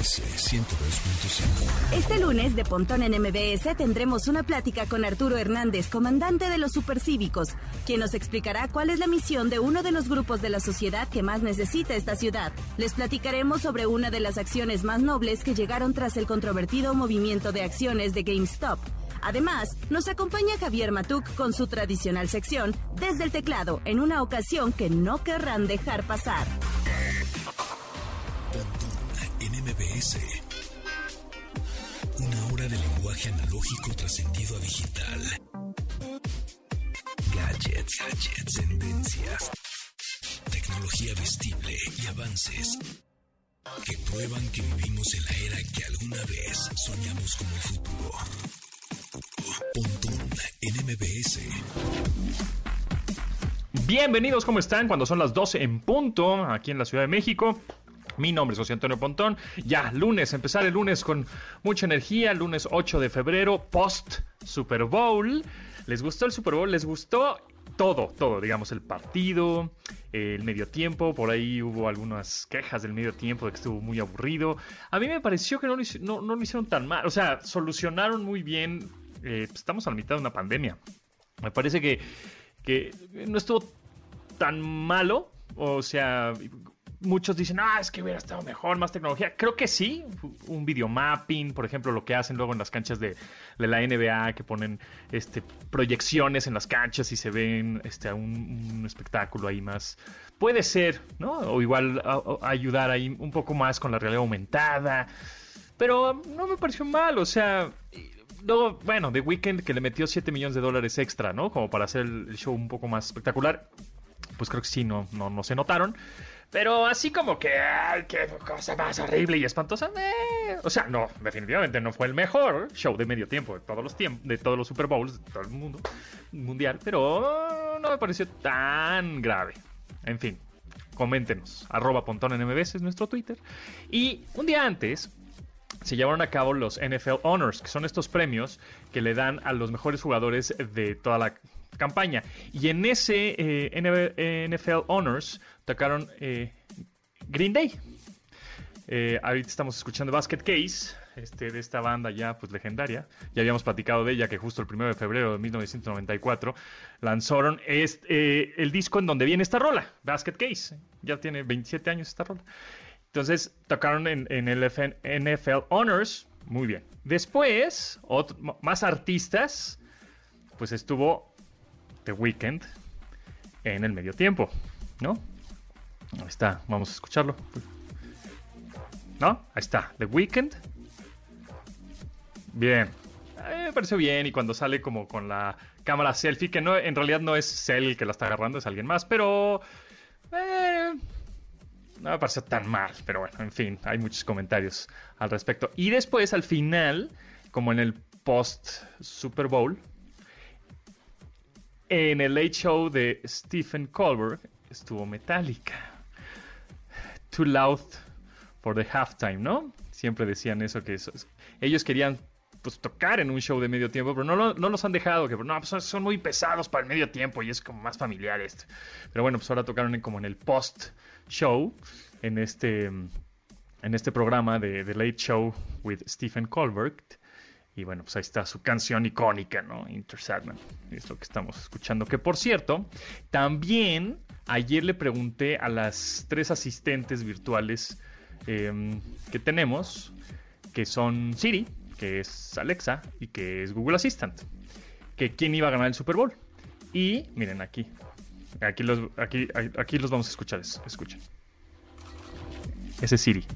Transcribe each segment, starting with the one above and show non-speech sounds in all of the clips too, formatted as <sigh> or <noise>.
MBS 102.5. Este lunes de Pontón en MBS tendremos una plática con Arturo Hernández, comandante de los supercívicos, quien nos explicará cuál es la misión de uno de los grupos de la sociedad que más necesita esta ciudad. Les platicaremos sobre una de las acciones más nobles que llegaron tras el controvertido movimiento de acciones de GameStop. Además, nos acompaña Javier Matuk con su tradicional sección desde el teclado en una ocasión que no querrán dejar pasar. Una hora de lenguaje analógico trascendido a digital. Gadgets, gadgets, tendencias. Tecnología vestible y avances que prueban que vivimos en la era que alguna vez soñamos como el futuro. Pontón en MBS. Bienvenidos, ¿cómo están? Cuando son las 12 en punto, aquí en la Ciudad de México. Mi nombre es José Antonio Pontón. Ya, lunes, empezar el lunes con mucha energía. Lunes 8 de febrero, post Super Bowl. ¿Les gustó el Super Bowl? ¿Les gustó todo, todo, digamos, el partido, el medio tiempo, por ahí hubo algunas quejas del medio tiempo de que estuvo muy aburrido. A mí me pareció que no lo, no, no lo hicieron tan mal, o sea, solucionaron muy bien, eh, pues, estamos a la mitad de una pandemia. Me parece que, que no estuvo tan malo, o sea, muchos dicen, ah, es que hubiera estado mejor, más tecnología. Creo que sí, un videomapping, por ejemplo, lo que hacen luego en las canchas de, de la NBA, que ponen este, proyecciones en las canchas y se ven este, un, espectáculo ahí más. Puede ser, ¿no? O igual ayudar ahí un poco más con la realidad aumentada. Pero no me pareció mal, o sea, luego, bueno, The Weeknd que le metió 7 millones de dólares extra, ¿no? Como para hacer el show un poco más espectacular. Pues creo que sí, no, no, no se notaron. Pero así como que, ay, qué cosa más horrible y espantosa. Eh. O sea, no, definitivamente no fue el mejor show de medio tiempo de todos los tiempos, de todos los Super Bowls, de todo el mundo mundial, pero no me pareció tan grave. En fin, coméntenos. Arroba Pontón en es nuestro Twitter. Y un día antes, se llevaron a cabo los NFL Honors, que son estos premios que le dan a los mejores jugadores de toda la campaña. Y en ese eh, NFL Honors tocaron eh, Green Day. Eh, ahorita estamos escuchando Basket Case, este, de esta banda ya pues legendaria. Ya habíamos platicado de ella que justo el 1 de febrero de 1994 lanzaron este, el disco en donde viene esta rola, Basket Case. Ya tiene 27 años esta rola. Entonces tocaron en, el NFL Honors. Muy bien. Después, más artistas. Pues estuvo The Weeknd en el medio tiempo, ¿no? Ahí está, vamos a escucharlo. ¿No? Ahí está, The Weeknd. Bien. Me pareció bien y cuando sale como con la cámara selfie, que no, en realidad no es el que la está agarrando, es alguien más, pero... Eh, no me pareció tan mal, pero bueno, en fin, hay muchos comentarios al respecto. Y después, al final, como en el post Super Bowl, en el Late Show de Stephen Colbert estuvo Metallica. Too loud for the halftime, ¿no? Siempre decían eso, que ellos querían pues tocar en un show de medio tiempo, pero no, los han dejado, que no, pues son muy pesados para el medio tiempo y es como más familiar esto. Pero bueno, pues ahora tocaron como en el post show, en este, en este programa de The Late Show with Stephen Colbert. Y bueno, pues ahí está su canción icónica, ¿no? Inter Sadman. Es lo que estamos escuchando. Que por cierto, también ayer le pregunté a las tres asistentes virtuales eh, que tenemos, que son Siri, que es Alexa y que es Google Assistant, que quién iba a ganar el Super Bowl. Y miren aquí, aquí los, aquí, aquí los vamos a escuchar, escuchen. Ese es Siri.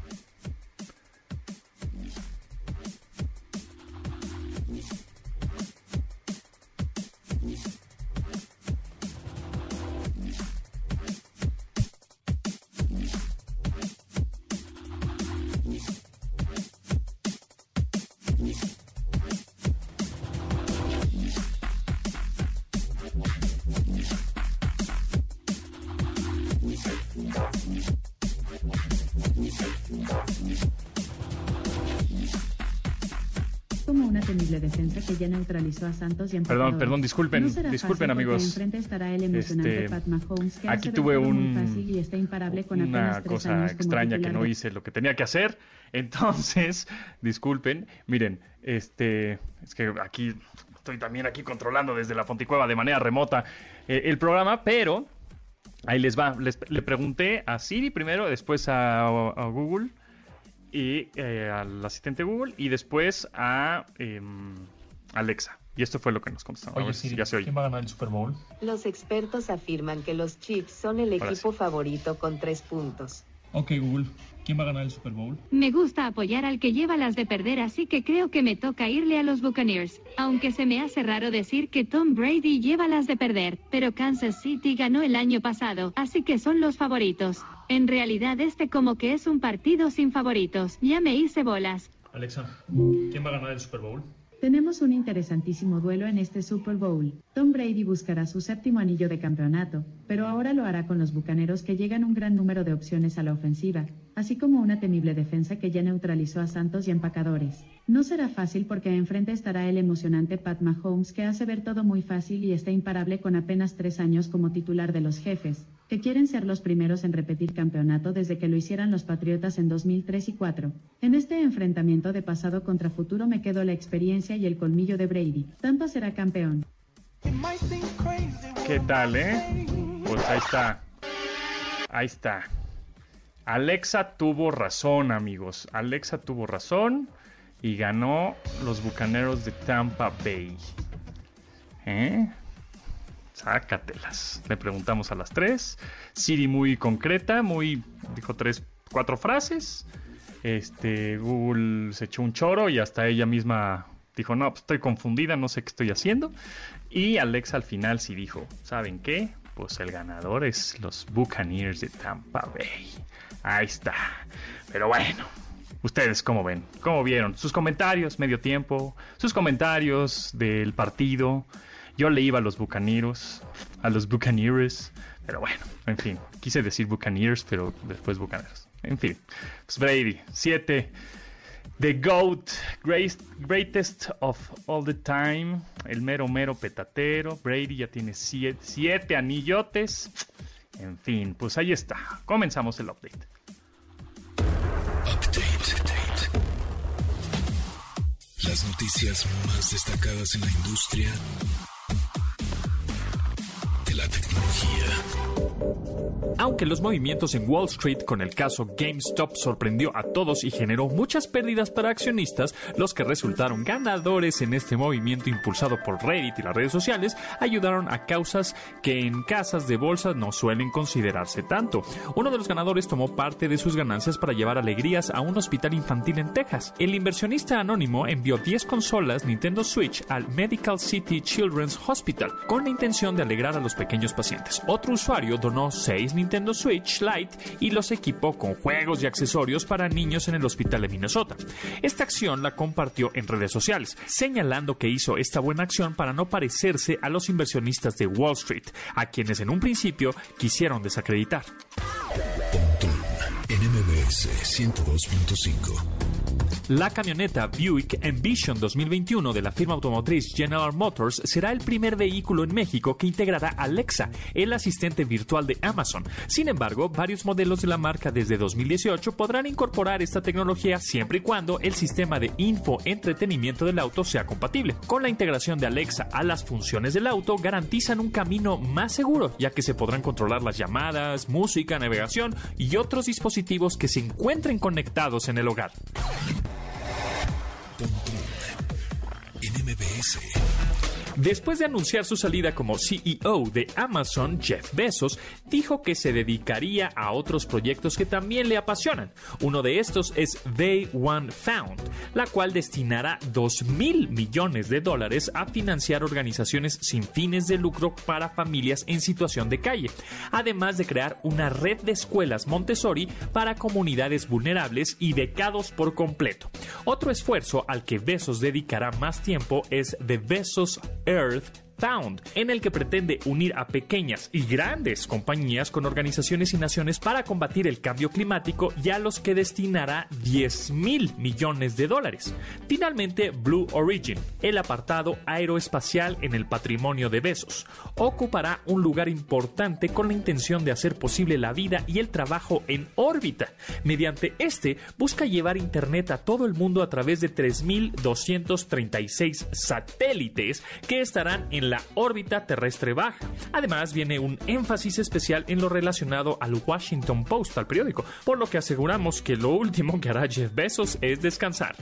Defensa que ya neutralizó a Santos y Perdón, perdón, disculpen, disculpen amigos. Estará el Este, Pat Mahomes, que Aquí tuve un, y está imparable con una cosa extraña que no hice lo que tenía que hacer. <laughs> Entonces, disculpen. Miren, este, es que aquí estoy también aquí controlando desde la Fonticueva de manera remota eh, el programa, pero ahí les va. Les- le pregunté a Siri primero, después a, a Google y eh, al asistente Google y después a em, Alexa. Y esto fue lo que nos contestaron. A Oye, Siri, ya se oye. ¿quién va a ganar el Super Bowl? Los expertos afirman que los Chiefs son el Ahora equipo favorito con tres puntos. Ok, Google, ¿quién va a ganar el Super Bowl? Me gusta apoyar al que lleva las de perder, así que creo que me toca irle a los Buccaneers. Aunque se me hace raro decir que Tom Brady lleva las de perder, pero Kansas City ganó el año pasado, así que son los favoritos. En realidad este como que es un partido sin favoritos. Ya me hice bolas. Alexa, ¿quién va a ganar el Super Bowl? Tenemos un interesantísimo duelo en este Super Bowl. Tom Brady buscará su séptimo anillo de campeonato, pero ahora lo hará con los Bucaneros que llegan un gran número de opciones a la ofensiva, así como una temible defensa que ya neutralizó a Santos y empacadores. No será fácil porque enfrente estará el emocionante Pat Mahomes que hace ver todo muy fácil y está imparable con apenas tres años como titular de los jefes, que quieren ser los primeros en repetir campeonato desde que lo hicieran los Patriotas en 2003 y 4. En este enfrentamiento de pasado contra futuro me quedo la experiencia y el colmillo de Brady. Tampa será campeón. ¿Qué tal, eh? Pues ahí está. Ahí está. Alexa tuvo razón, amigos. Alexa tuvo razón y ganó los Bucaneros de Tampa Bay. ¿Eh? Sácatelas. Le preguntamos a las tres. Siri muy concreta, muy dijo tres, cuatro frases. Este Google se echó un choro y hasta ella misma dijo, no, pues estoy confundida, no sé qué estoy haciendo. Y Alexa al final sí dijo, ¿saben qué? Pues el ganador es los Buccaneers de Tampa Bay. Ahí está. Pero bueno, ¿ustedes cómo ven? ¿Cómo vieron? Sus comentarios, medio tiempo, sus comentarios del partido. Yo le iba a los Bucaneros, a los Buccaneers. Pero bueno, en fin, quise decir Buccaneers, pero después Bucaneros. En fin, pues Brady, 7. The GOAT, great- greatest of all the time, el mero mero petatero, Brady ya tiene siete, anillotes, en fin, pues ahí está, comenzamos el update. Update. Las noticias más destacadas en la industria de la tecnología. Aunque los movimientos en Wall Street con el caso GameStop sorprendió a todos y generó muchas pérdidas para accionistas, los que resultaron ganadores en este movimiento impulsado por Reddit y las redes sociales ayudaron a causas que en casas de bolsa no suelen considerarse tanto. Uno de los ganadores tomó parte de sus ganancias para llevar alegrías a un hospital infantil en Texas. El inversionista anónimo envió 10 consolas Nintendo Switch al Medical City Children's Hospital con la intención de alegrar a los pequeños pacientes. Otro usuario 6 Nintendo Switch Lite y los equipó con juegos y accesorios para niños en el hospital de Minnesota. Esta acción la compartió en redes sociales, señalando que hizo esta buena acción para no parecerse a los inversionistas de Wall Street, a quienes en un principio quisieron desacreditar. Pontón en MBS 102.5. La camioneta Buick Envision 2021 de la firma automotriz General Motors será el primer vehículo en México que integrará Alexa, el asistente virtual de Amazon. Sin embargo, varios modelos de la marca desde 2018 podrán incorporar esta tecnología siempre y cuando el sistema de infoentretenimiento del auto sea compatible. Con la integración de Alexa a las funciones del auto garantizan un camino más seguro, ya que se podrán controlar las llamadas, música, navegación y otros dispositivos que se encuentren conectados en el hogar. En MBS. Después de anunciar su salida como CEO de Amazon, Jeff Bezos dijo que se dedicaría a otros proyectos que también le apasionan. Uno de estos es They One Found, la cual destinará 2 mil millones de dólares a financiar organizaciones sin fines de lucro para familias en situación de calle, además de crear una red de escuelas Montessori para comunidades vulnerables y becados por completo. Otro esfuerzo al que Bezos dedicará más tiempo es The Bezos Earth Found, en el que pretende unir a pequeñas y grandes compañías con organizaciones y naciones para combatir el cambio climático y a los que destinará 10 mil millones de dólares. Finalmente, Blue Origin, el apartado aeroespacial en el patrimonio de Besos, ocupará un lugar importante con la intención de hacer posible la vida y el trabajo en órbita. Mediante este, busca llevar Internet a todo el mundo a través de 3.236 satélites que estarán en la órbita terrestre baja. Además, viene un énfasis especial en lo relacionado al Washington Post, al periódico, por lo que aseguramos que lo último que hará Jeff Bezos es descansar.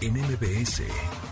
En.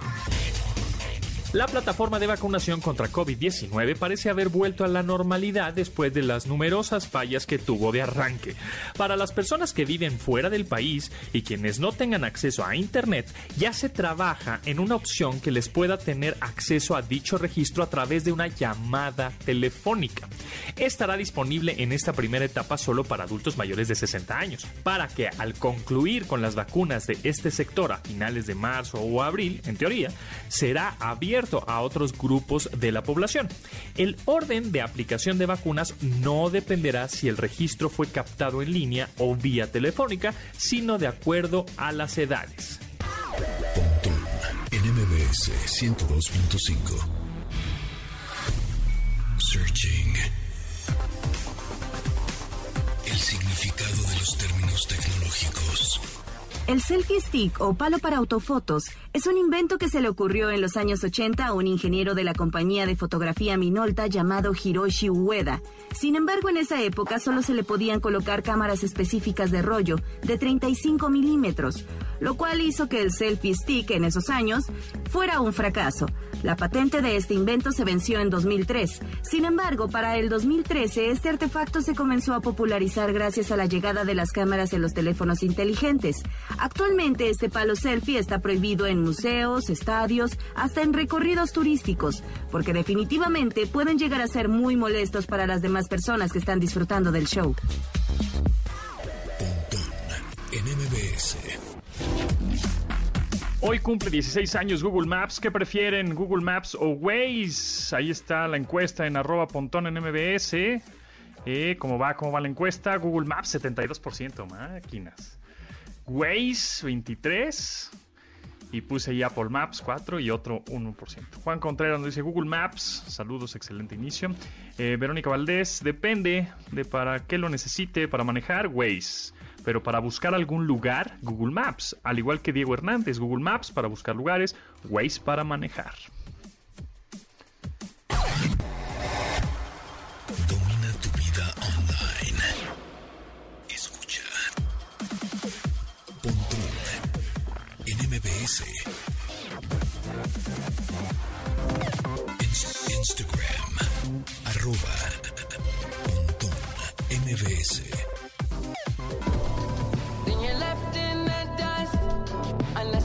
La plataforma de vacunación contra COVID-19 parece haber vuelto a la normalidad después de las numerosas fallas que tuvo de arranque. Para las personas que viven fuera del país y quienes no tengan acceso a Internet, ya se trabaja en una opción que les pueda tener acceso a dicho registro a través de una llamada telefónica. Estará disponible en esta primera etapa solo para adultos mayores de 60 años, para que al concluir con las vacunas de este sector a finales de marzo o abril, en teoría, será abierto a otros grupos de la población. El orden de aplicación de vacunas no dependerá si el registro fue captado en línea o vía telefónica, sino de acuerdo a las edades. Pontón en MBS 102.5. Searching. El significado de los términos tecnológicos. El selfie stick o palo para autofotos es un invento que se le ocurrió en los años 80 a un ingeniero de la compañía de fotografía Minolta llamado Hiroshi Ueda. Sin embargo, en esa época solo se le podían colocar cámaras específicas de rollo de 35 milímetros, lo cual hizo que el selfie stick en esos años fuera un fracaso. La patente de este invento se venció en 2003. Sin embargo, para el 2013 este artefacto se comenzó a popularizar gracias a la llegada de las cámaras en los teléfonos inteligentes. Actualmente este palo selfie está prohibido en museos, estadios, hasta en recorridos turísticos, porque definitivamente pueden llegar a ser muy molestos para las demás personas que están disfrutando del show. Pontón en MBS. Hoy cumple 16 años Google Maps. ¿Qué prefieren, Google Maps o Waze? Ahí está la encuesta en arroba pontón en MBS. Eh, ¿Cómo va? ¿Cómo va la encuesta? Google Maps 72%, máquinas. Waze 23%. Y puse ahí Apple Maps 4 y otro 1%. Juan Contreras nos dice Google Maps. Saludos, excelente inicio. Eh, Verónica Valdés, depende de para qué lo necesite para manejar Waze. Pero para buscar algún lugar, Google Maps. Al igual que Diego Hernández, Google Maps para buscar lugares, Waze para manejar. Domina tu vida online. Escucha. Pontón Instagram. Arroba. Pontón MBS.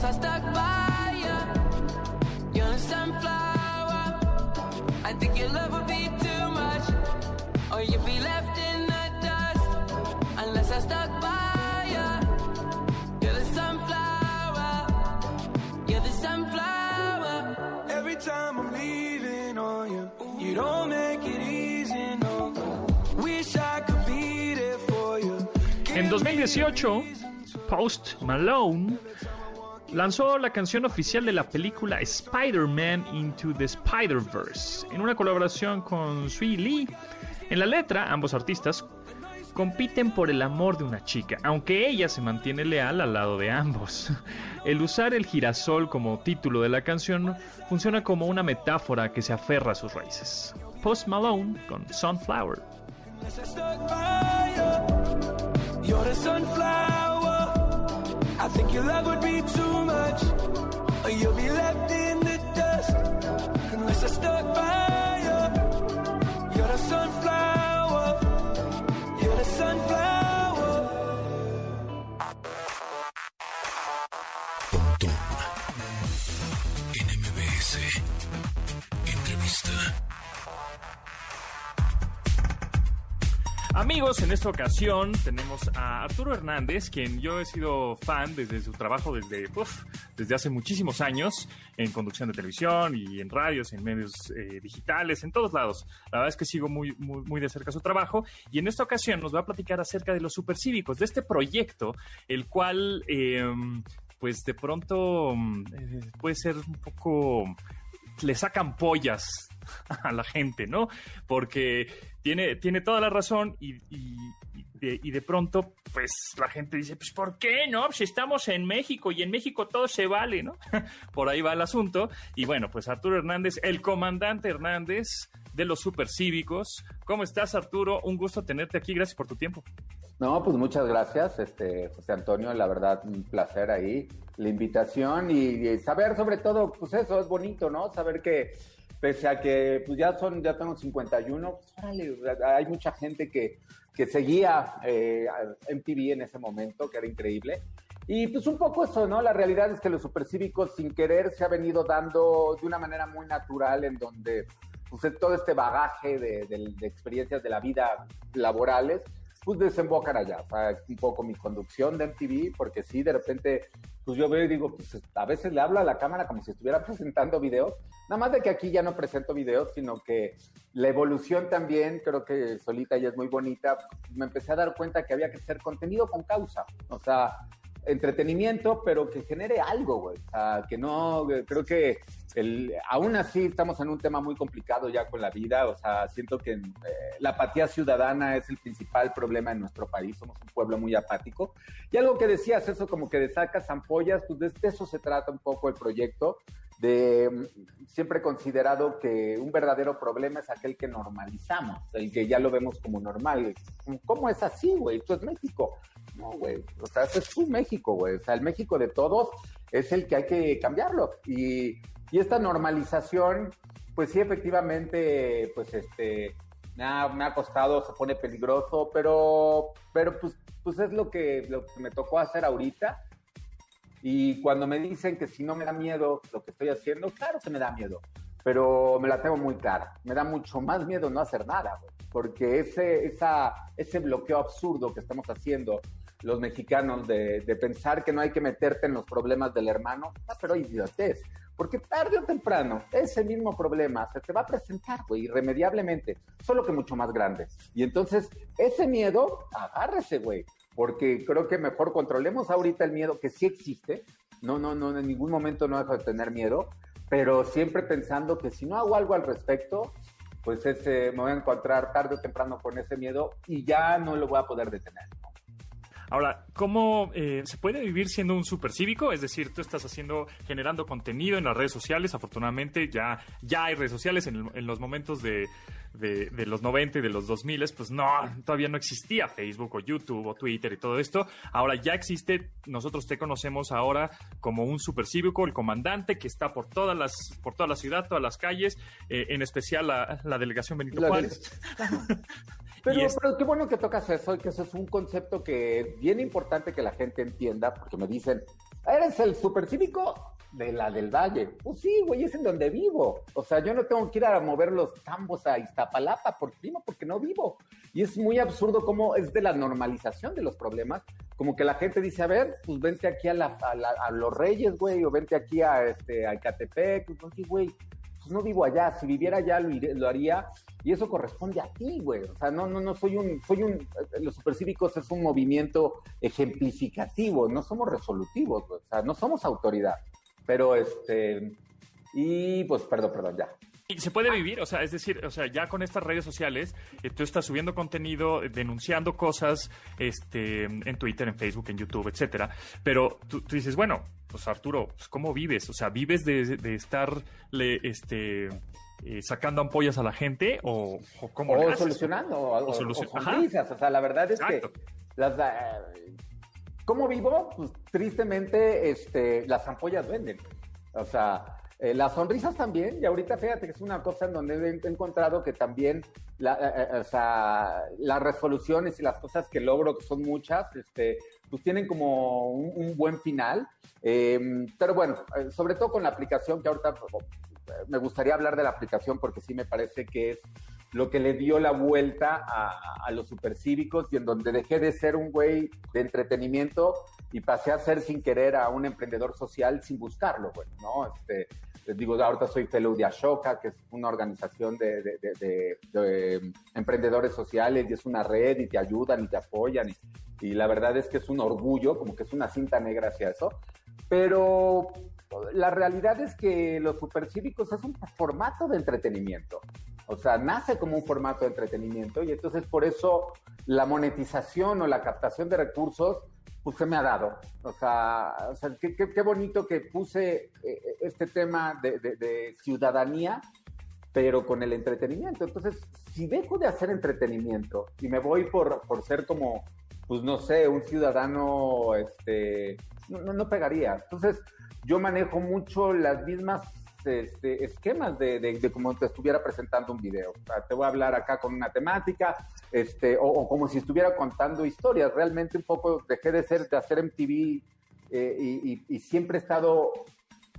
I stuck by you. You're a sunflower. I think your love would be too much, or you'd be left in the dust unless I stuck by you. You're the sunflower. You're the sunflower. Every time I'm leaving on you, you don't make it easy, no. Wish I could be there for you. En 2018, Post Malone lanzó la canción oficial de la película Spider-Man Into the Spider-Verse en una colaboración con Sui Lee. En la letra, ambos artistas compiten por el amor de una chica, aunque ella se mantiene leal al lado de ambos. <laughs> El usar el girasol como título de la canción funciona como una metáfora que se aferra a sus raíces. Post Malone con Sunflower. I think your love would be too much, or you'll be left in the dust. Unless I stuck by you. You're the sunflower. Amigos, en esta ocasión tenemos a Arturo Hernández, quien yo he sido fan desde su trabajo desde, desde hace muchísimos años en conducción de televisión y en radios, en medios eh, digitales, en todos lados. La verdad es que sigo muy, muy, de cerca su trabajo y en esta ocasión nos va a platicar acerca de los supercívicos, de este proyecto, el cual, eh, pues de pronto mm, eh, puede ser un poco le sacan pollas a la gente, ¿no? Porque tiene, tiene toda la razón y, y- de, de pronto, pues la gente dice, pues ¿por qué no? Si estamos en México y en México todo se vale, ¿no? <laughs> Por ahí va el asunto. Y bueno, pues Arturo Hernández, el comandante Hernández de los supercívicos. ¿Cómo estás, Arturo? Un gusto tenerte aquí. Gracias por tu tiempo. No, pues muchas gracias, este, José Antonio, la verdad, un placer ahí, la invitación y, saber sobre todo, pues eso, es bonito, ¿no? Saber que pese a que pues ya son, ya tengo 51, pues órale, hay mucha gente que, que seguía eh, MTV en ese momento, que era increíble. Y pues un poco eso, ¿no? La realidad es que los supercívicos sin querer se ha venido dando de una manera muy natural en donde pues todo este bagaje de- de experiencias de la vida laborales pues desembocan allá. O sea, un poco mi conducción de MTV, porque sí, de repente, pues yo veo y digo, pues a veces le hablo a la cámara como si estuviera presentando videos. Nada más de que aquí ya no presento videos, sino que la evolución también, creo que solita ya es muy bonita. Me empecé a dar cuenta que había que hacer contenido con causa. O sea, entretenimiento, pero que genere algo, güey. O sea, que no, creo que el, aún así estamos en un tema muy complicado ya con la vida, o sea, siento que eh, la apatía ciudadana es el principal problema en nuestro país, somos un pueblo muy apático. Y algo que decías, eso como que de sacas ampollas, pues de eso se trata un poco el proyecto, de mm, siempre he considerado que un verdadero problema es aquel que normalizamos, el que ya lo vemos como normal. ¿Cómo es así, güey? Esto es México. No, güey, o sea, eso es tu México, güey. O sea, el México de todos es el que hay que cambiarlo. Y, y esta normalización, pues sí, efectivamente, pues este, ha, me ha costado, se pone peligroso, pero, pero pues, pues es lo que, lo que me tocó hacer ahorita. Y cuando me dicen que si no me da miedo lo que estoy haciendo, claro que me da miedo, pero me la tengo muy cara. Me da mucho más miedo no hacer nada, güey, porque ese, esa, ese bloqueo absurdo que estamos haciendo los mexicanos de, de pensar que no hay que meterte en los problemas del hermano, ah, pero idiotez. Porque tarde o temprano, ese mismo problema se te va a presentar, güey, irremediablemente, solo que mucho más grande. Y entonces, ese miedo, agárrese, güey, porque creo que mejor controlemos ahorita el miedo que sí existe. No, no, no, en ningún momento no dejo de tener miedo, pero siempre pensando que si no hago algo al respecto, pues ese, me voy a encontrar tarde o temprano con ese miedo y ya no lo voy a poder detener. Ahora, ¿cómo eh, se puede vivir siendo un supercívico? Es decir, tú estás haciendo, generando contenido en las redes sociales. Afortunadamente, ya, ya hay redes sociales en, el- en los momentos de, de, de los 90 y de los 2000, pues no, todavía no existía Facebook o YouTube o Twitter y todo esto. Ahora ya existe, nosotros te conocemos ahora como un supercívico, el comandante que está por todas las, por toda la ciudad, todas las calles, eh, en especial la, la delegación Benito La Juárez. <laughs> Pero, es- pero qué bueno que tocas eso y que eso es un concepto que es bien importante que la gente entienda, porque me dicen, ¿eres el supercívico? De la del Valle. Pues sí, güey, es en donde vivo. O sea, yo no tengo que ir a mover los tambos a Iztapalapa, por primo, porque no vivo. Y es muy absurdo cómo es de la normalización de los problemas, como que la gente dice, a ver, pues vente aquí a, la- a la- a los Reyes, güey, o vente aquí a, este, a Ecatepec, pues sí, güey, pues no vivo allá, si viviera allá lo, haría. Y eso corresponde a ti, güey. O sea, no, no, no soy un, soy un, eh, los supercívicos es un movimiento ejemplificativo, no somos resolutivos, o sea, no somos autoridad, pero este, y pues, perdón, perdón, ya. Y se puede vivir, o sea, es decir, o sea, ya con estas redes sociales, eh, tú estás subiendo contenido, eh, denunciando cosas, este, en Twitter, en Facebook, en YouTube, etcétera. Pero tú, tú dices, bueno, pues Arturo, pues, ¿cómo vives? O sea, ¿vives de, de estarle, este, eh, sacando ampollas a la gente o, o cómo O haces? solucionando, o, O solucion- o sea, la verdad es Exacto. que las, ¿cómo vivo? Pues tristemente, este, las ampollas venden. O sea, eh, las sonrisas también, y ahorita fíjate que es una cosa en donde he encontrado que también la, eh, eh, o sea, las resoluciones y las cosas que logro, que son muchas, este, pues tienen como un, un buen final. Eh, pero bueno, eh, sobre todo con la aplicación que ahorita eh, me gustaría hablar de la aplicación porque sí me parece que es lo que le dio la vuelta a, a los supercívicos y en donde dejé de ser un güey de entretenimiento y pasé a ser sin querer a un emprendedor social sin buscarlo, güey, ¿no? Este, les digo, ahorita soy fellow de Ashoka, que es una organización de, de- de- de- de emprendedores sociales y es una red y te ayudan y te apoyan. Y, y la verdad es que es un orgullo, como que es una cinta negra hacia eso. Pero la realidad es que los supercívicos es un formato de entretenimiento. O sea, nace como un formato de entretenimiento y entonces por eso la monetización o la captación de recursos pues se me ha dado. O sea, o sea, qué, qué- bonito que puse eh, este tema de, de- de ciudadanía, pero con el entretenimiento. Entonces, si dejo de hacer entretenimiento y me voy por, por ser como, pues no sé, un ciudadano, este, no, no, no pegaría. Entonces, yo manejo mucho las mismas este, esquemas de, de, de como te estuviera presentando un video. O sea, te voy a hablar acá con una temática, este, o, o como si estuviera contando historias. Realmente un poco dejé de ser, de hacer MTV eh, y, y- y siempre he estado,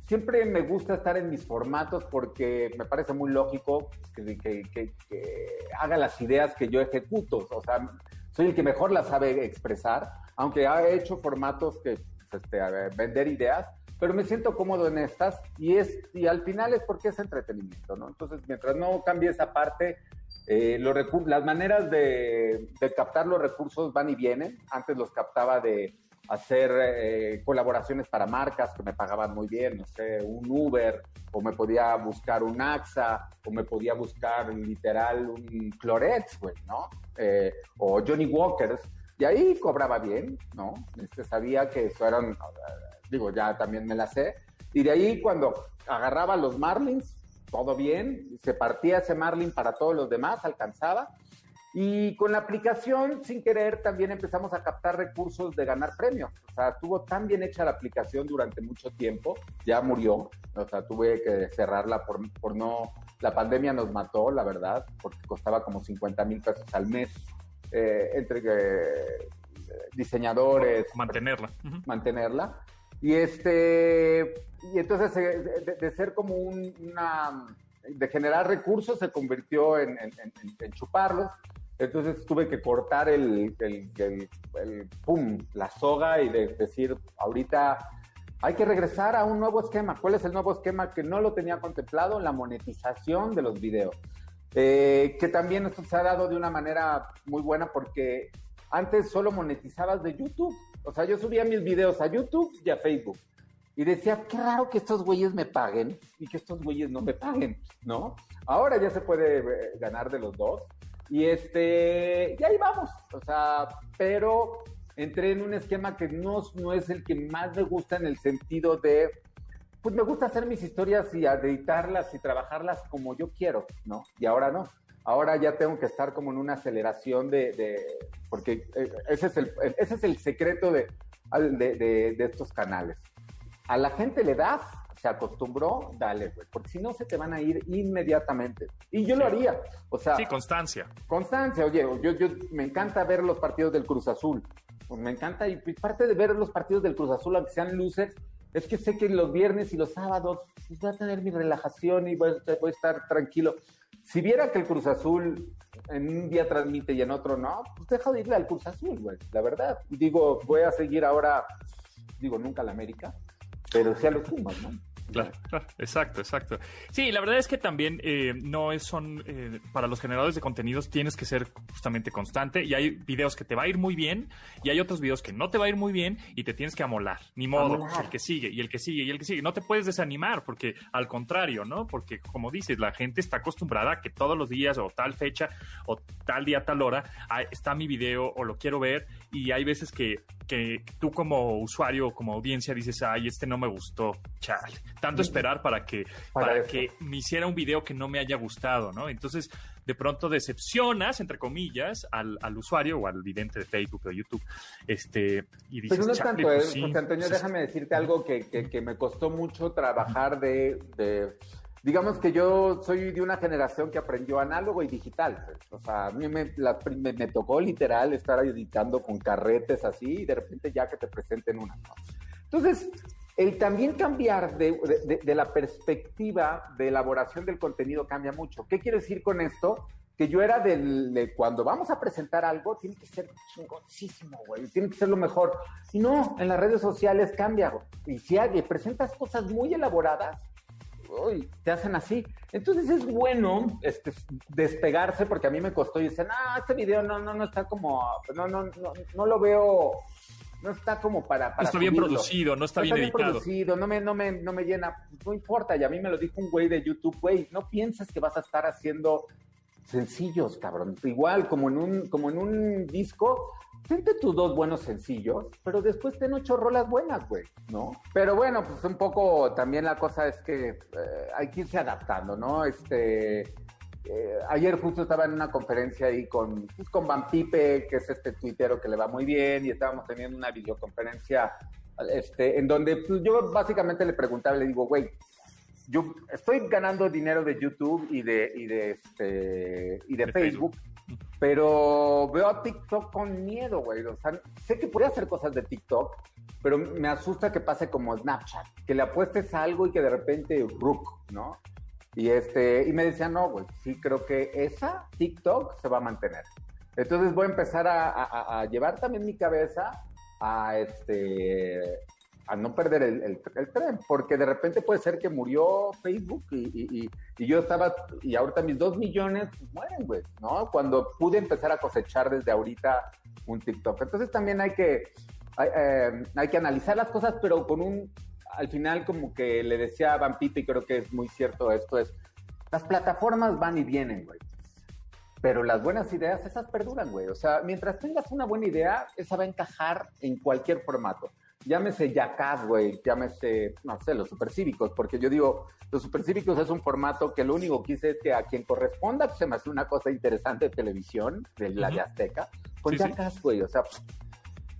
siempre me gusta estar en mis formatos porque me parece muy lógico que, que- que- que haga las ideas que yo ejecuto. O sea, soy el que mejor las sabe expresar, aunque ha hecho formatos que, este, a ver, vender ideas, pero me siento cómodo en estas y es y al final es porque es entretenimiento, ¿no? Entonces, mientras no cambie esa parte, eh, los las maneras de, de captar los recursos van y vienen. Antes los captaba de hacer eh, colaboraciones para marcas que me pagaban muy bien, no sé, un Uber, o me podía buscar un AXA, o me podía buscar literal un Clorets, güey, ¿no? Eh, o Johnny Walkers, y ahí cobraba bien, ¿no? Este, sabía que eso eran, digo, ya también me la sé, y de ahí cuando agarraba los Marlins, todo bien, se partía ese Marlin para todos los demás, alcanzaba, y con la aplicación, sin querer, también empezamos a captar recursos de ganar premios. O sea, estuvo tan bien hecha la aplicación durante mucho tiempo, ya murió. O sea, tuve que cerrarla por, por no... La pandemia nos mató, la verdad, porque costaba como 50 mil pesos al mes eh, entre eh, diseñadores. Mantenerla. Mantenerla. Y este, y entonces eh, de, de ser como un- una, de generar recursos se convirtió en, en- en- en chuparlos. Entonces tuve que cortar el, el, el- el- pum, la soga y de decir, ahorita hay que regresar a un nuevo esquema. ¿Cuál es el nuevo esquema que no lo tenía contemplado? La monetización de los videos. Eh, que también esto se ha dado de una manera muy buena porque antes solo monetizabas de YouTube. O sea, yo subía mis videos a YouTube y a Facebook. Y decía, qué raro que estos güeyes me paguen y que estos güeyes no me paguen, ¿no? Ahora ya se puede eh, ganar de los dos. Y este, y ahí vamos. O sea, pero entré en un esquema que no, no es el que más me gusta en el sentido de, pues me gusta hacer mis historias y editarlas y trabajarlas como yo quiero, ¿no? Y ahora no. Ahora ya tengo que estar como en una aceleración de, de- porque eh, ese es el, ese es el secreto de, de, de- de estos canales. A la gente le das, se acostumbró, dale, güey, porque si no se te van a ir inmediatamente. Y yo lo haría, o sea... Sí, constancia. Constancia, oye, yo, yo me encanta ver los partidos del Cruz Azul. Pues me encanta, y parte de ver los partidos del Cruz Azul, aunque sean luces, es que sé que los viernes y los sábados pues, voy a tener mi relajación y voy, voy a estar tranquilo. Si viera que el Cruz Azul en un día transmite y en otro no, pues deja de irle al Cruz Azul, güey, la verdad. Digo, voy a seguir ahora, digo, nunca al América, pero sí a los Pumas, ¿no? Claro, claro, exacto, exacto. Sí, la verdad es que también eh, no es, son, eh, para los generadores de contenidos tienes que ser justamente constante y hay videos que te va a ir muy bien y hay otros videos que no te va a ir muy bien y te tienes que amolar, ni modo, Amolar. el que sigue y el que sigue y el que sigue. No te puedes desanimar porque al contrario, ¿no? Porque como dices, la gente está acostumbrada a que todos los días o tal fecha o tal día, tal hora está mi video o lo quiero ver y hay veces que, que tú como usuario o como audiencia dices, ay, este no me gustó, chale. Tanto esperar para que, Para que me hiciera un video que no me haya gustado, ¿no? Entonces, de pronto decepcionas, entre comillas, al, al usuario o al vidente de Facebook o YouTube, este, y dices, Pero no es "Chale, tanto, pues eh, sí, José Antonio, pues déjame decirte algo que, que- que me costó mucho trabajar de, de- digamos que yo soy de una generación que aprendió análogo y digital. pues. O sea, a mí me, la me, me tocó literal estar editando con carretes así y de repente ya que te presenten una. ¿no? Entonces, el también cambiar de, de- de la perspectiva de elaboración del contenido cambia mucho. ¿Qué quiero decir con esto? que yo era del, de cuando vamos a presentar algo, tiene que ser chingoncísimo, güey, tiene que ser lo mejor. No, en las redes sociales cambia. Y si hay- presentas cosas muy elaboradas, uy, te hacen así. Entonces es bueno este, despegarse porque a mí me costó y dicen, ah, este video no, no, no está como, no, no, no, no lo veo, no está como para, para No está bien subirlo. producido, no está bien editado. producido, no me, no me, no me llena, no importa. Y a mí me lo dijo un güey de YouTube, güey, no piensas que vas a estar haciendo sencillos, cabrón. Igual como en un, como en un disco, tente tus dos buenos sencillos, pero después ten ocho rolas buenas, güey, ¿no? Pero bueno, pues un poco también la cosa es que eh, hay que irse adaptando, ¿no? Este, eh, ayer justo estaba en una conferencia ahí con, pues, con Van Pipe, que es este tuitero que le va muy bien, y estábamos teniendo una videoconferencia este, en donde pues, yo básicamente le preguntaba, le digo, güey, yo estoy ganando dinero de YouTube y de, y de, este, y de, De Facebook, pero veo a TikTok con miedo, güey. O sea, sé que podría hacer cosas de TikTok, pero me asusta que pase como Snapchat, que le apuestes a algo y que de repente, rook, ¿no? Y, este, y me decía, no, güey, sí creo que esa TikTok se va a mantener. Entonces voy a empezar a, a- a llevar también mi cabeza a, este, a no perder el, el- el tren, porque de repente puede ser que murió Facebook y, y- y- y yo estaba, y ahorita mis dos millones pues, mueren, güey, ¿no? Cuando pude empezar a cosechar desde ahorita un TikTok. Entonces también hay que, hay, eh, hay que analizar las cosas, pero con un, al final como que le decía a Van Pipe, y creo que es muy cierto esto, es, las plataformas van y vienen, güey. Pero las buenas ideas, esas perduran, güey. O sea, mientras tengas una buena idea, esa va a encajar en cualquier formato. Llámese Jackass, güey, llámese, no sé, los supercívicos, porque yo digo, los supercívicos es un formato que lo único que hice es que a quien corresponda, pues, se me hace una cosa interesante de televisión, de la de. Azteca, con Sí, güey. O sea,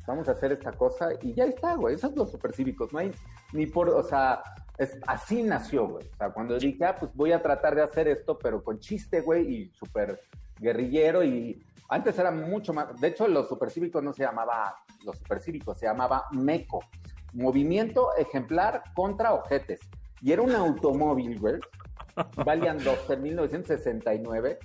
vamos a hacer esta cosa y ya está, güey. Esos son los supercívicos. No hay ni por, o sea, es, así nació, güey. O sea, cuando dije, ah, pues voy a tratar de hacer esto, pero con chiste, güey, y súper guerrillero y antes era mucho más, de hecho los supercívicos no se llamaba los supercívicos, se llamaba MECO, Movimiento Ejemplar contra Ojetes. Y era un automóvil, güey, valían 12 en 1969,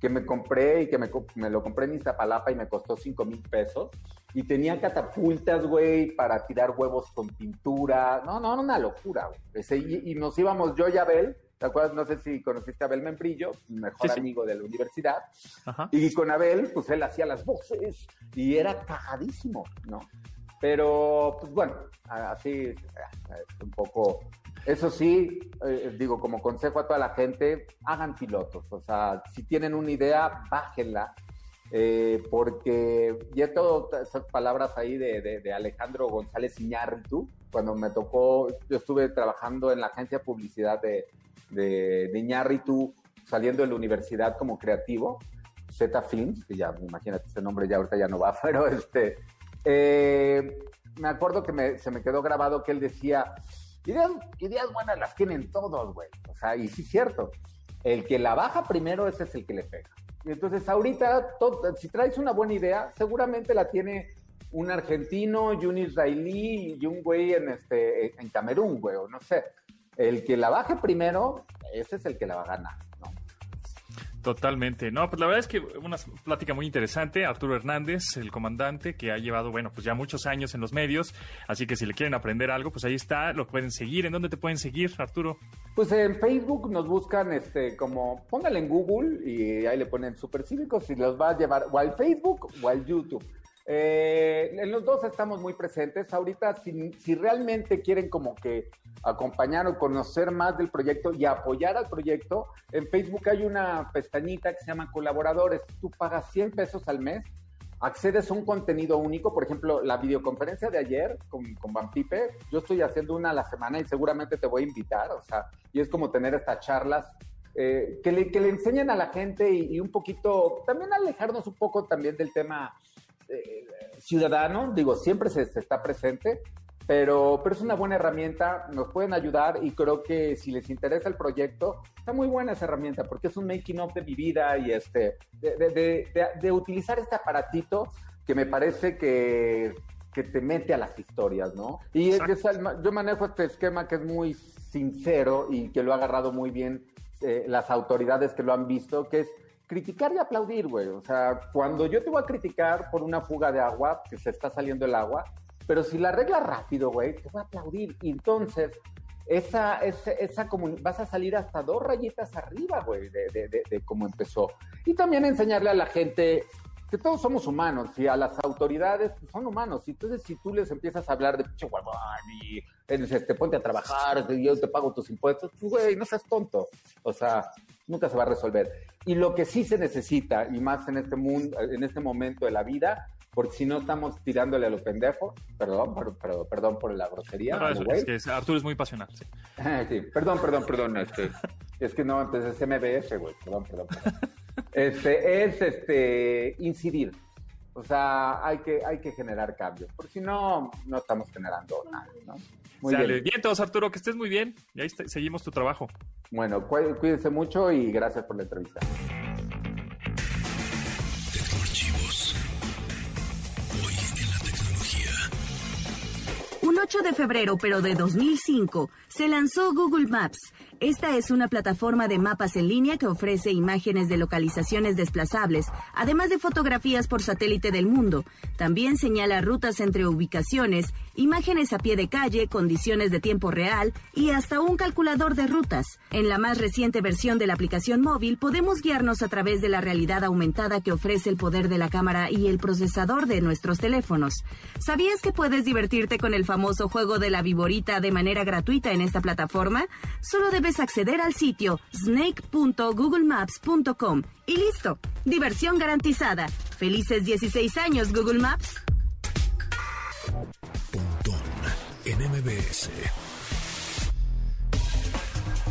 que me compré y que me, me lo compré en Iztapalapa y me costó 5 mil pesos. Y tenía catapultas, güey, para tirar huevos con pintura. No, no, una locura, güey. Y, y nos íbamos yo y Abel, ¿te acuerdas? No sé si conociste a Abel Membrillo, mejor Sí, sí. amigo de la universidad. Ajá. Y con Abel, pues él hacía las voces y era cajadísimo, ¿no? Pero, pues bueno, así un poco. Eso sí, eh, digo, como consejo a toda la gente, hagan pilotos. O sea, si tienen una idea, bájenla. eh, porque ya todo esas palabras ahí de, de- de Alejandro González Iñárritu, cuando me tocó, yo estuve trabajando en la agencia de publicidad de, de, de Iñárritu, saliendo de la universidad como creativo, Z Films, que ya, imagínate, ese nombre ya ahorita ya no va, <laughs> pero este, eh, me acuerdo que me- se me quedó grabado que él decía, ideas, ideas buenas las tienen todos, güey. O sea, y sí es cierto, el que la baja primero, ese es el que le pega. Y entonces ahorita, to- si traes una buena idea, seguramente la tiene un argentino y un israelí y un güey en, este, en Camerún, güey, o no sé. El que la baje primero, ese es el que la va a ganar, ¿no? Totalmente. No, pues la verdad es que una plática muy interesante. Arturo Hernández, el comandante, que ha llevado, bueno, pues ya muchos años en los medios. Así que si le quieren aprender algo, pues ahí está. Lo pueden seguir. ¿En dónde te pueden seguir, Arturo? Pues en Facebook nos buscan este como póngale en Google y ahí le ponen Supercívicos y los va a llevar o al Facebook o al YouTube. Eh, en los dos estamos muy presentes. Ahorita, si, si realmente quieren como que acompañar o conocer más del proyecto y apoyar al proyecto, en Facebook hay una pestañita que se llama colaboradores. Tú pagas 100 pesos al mes accedes a un contenido único, por ejemplo, la videoconferencia de ayer con, con Van Pipe, yo estoy haciendo una a la semana y seguramente te voy a invitar, o sea, y es como tener estas charlas eh, que, le, que le enseñan a la gente y, y un poquito, también alejarnos un poco también del tema eh, ciudadano, digo, siempre se, se está presente, pero, pero es una buena herramienta, nos pueden ayudar y creo que si les interesa el proyecto, está muy buena esa herramienta porque es un making of de mi vida y este, de, de, de, de, de utilizar este aparatito que me parece que, que te mete a las historias, ¿no? Y es, es, yo manejo este esquema que es muy sincero y que lo ha agarrado muy bien eh, las autoridades que lo han visto, que es criticar y aplaudir, güey. O sea, cuando yo te voy a criticar por una fuga de agua, que se está saliendo el agua, pero si la arreglas rápido, güey, te voy a aplaudir. Y entonces, esa, esa, esa vas a salir hasta dos rayitas arriba, güey, de, de, de, de cómo empezó. Y también enseñarle a la gente que todos somos humanos y a las autoridades pues, son humanos. Y entonces, si tú les empiezas a hablar de pinche huevón y te ponte a trabajar, yo te pago tus impuestos, pues, güey, no seas tonto. O sea, nunca se va a resolver. Y lo que sí se necesita, y más en este mundo, en este momento de la vida, porque si no estamos tirándole a los pendejos, perdón, por, perdón, perdón por la grosería, No, no, es- que es- Arturo es muy pasional. sí. <laughs> Sí, perdón, perdón, perdón, este, es que no, entonces es MBS, güey, perdón, perdón. perdón. <laughs> Este, es, este, incidir. O sea, hay que, hay que generar cambios, porque si no, no estamos generando nada, ¿no? Muy Sale. bien. bien. todos, Arturo, que estés muy bien. Y ahí está- seguimos tu trabajo. Bueno, cuí- cuídense mucho y gracias por la entrevista. Tecnoarchivos. Hoy en la tecnología. Un 8 de febrero, pero de 2005, se lanzó Google Maps. Esta es una plataforma de mapas en línea que ofrece imágenes de localizaciones desplazables, además de fotografías por satélite del mundo. También señala rutas entre ubicaciones, imágenes a pie de calle, condiciones de tiempo real y hasta un calculador de rutas. En la más reciente versión de la aplicación móvil podemos guiarnos a través de la realidad aumentada que ofrece el poder de la cámara y el procesador de nuestros teléfonos. ¿Sabías que puedes divertirte con el famoso juego de la viborita de manera gratuita en esta plataforma? Solo debes acceder al sitio snake.googlemaps.com y listo. Diversión garantizada. Felices 16 años Google Maps. Pontón en MBS.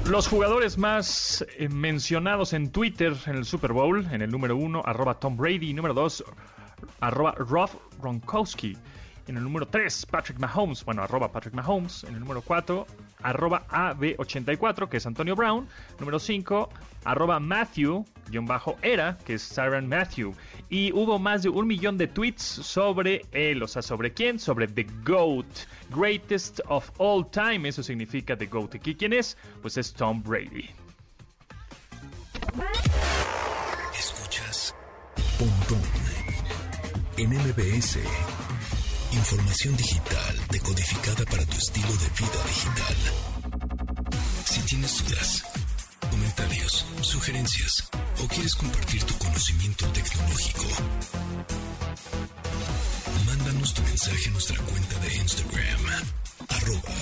Los jugadores más eh, mencionados en Twitter en el Super Bowl, en el número uno, arroba Tom Brady, número dos, arroba Rob Gronkowski. En el número 3, Patrick Mahomes, bueno, arroba Patrick Mahomes. En el número 4, arroba AB84, que es Antonio Brown. Número 5, arroba Matthew, guion bajo era, que es Tyron Matthew. Y hubo más de un millón de tweets sobre él, o sea, ¿sobre quién? Sobre The GOAT, Greatest of All Time, eso significa The GOAT. ¿Y quién es? Pues es Tom Brady. Escuchas Pontón en MBS. Información digital decodificada para tu estilo de vida digital. Si tienes dudas, comentarios, sugerencias o quieres compartir tu conocimiento tecnológico, mándanos tu mensaje a nuestra cuenta de Instagram, arroba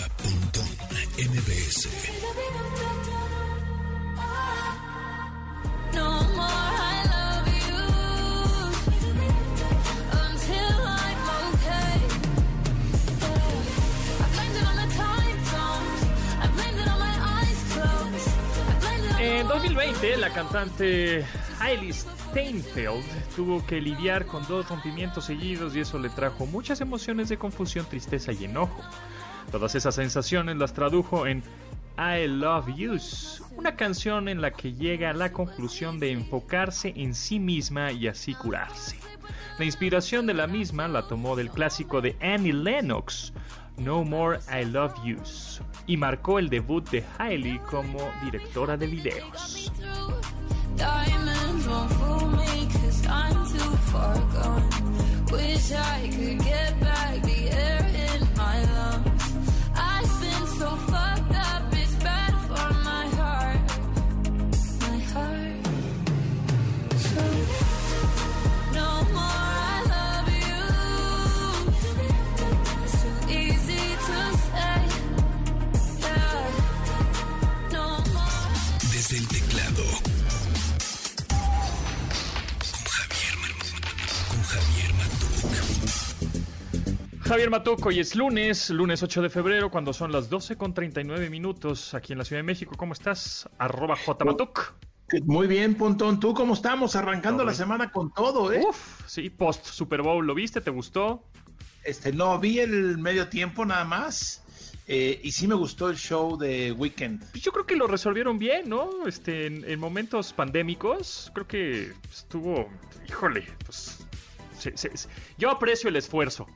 2020, la cantante Hailey Steinfeld tuvo que lidiar con dos rompimientos seguidos y eso le trajo muchas emociones de confusión, tristeza y enojo. Todas esas sensaciones las tradujo en I Love Yous, una canción en la que llega a la conclusión de enfocarse en sí misma y así curarse. La inspiración de la misma la tomó del clásico de Annie Lennox, No More I Love Yous, y marcó el debut de Hailey como directora de videos. Matuk, hoy es lunes, lunes 8 de febrero, cuando son las 12 con 39 minutos aquí en la Ciudad de México. ¿Cómo estás? Arroba J Matuk. Muy bien, Pontón. ¿Tú cómo estamos? Arrancando Todo la bien. semana con todo, ¿eh? Uf, sí, post Super Bowl, ¿lo viste? ¿Te gustó? Este, no, vi el medio tiempo nada más. eh, y sí me gustó el show de Weekend. Pues yo creo que lo resolvieron bien, ¿no? Este, en, en momentos pandémicos, creo que estuvo, híjole, pues se- se- se- yo aprecio el esfuerzo.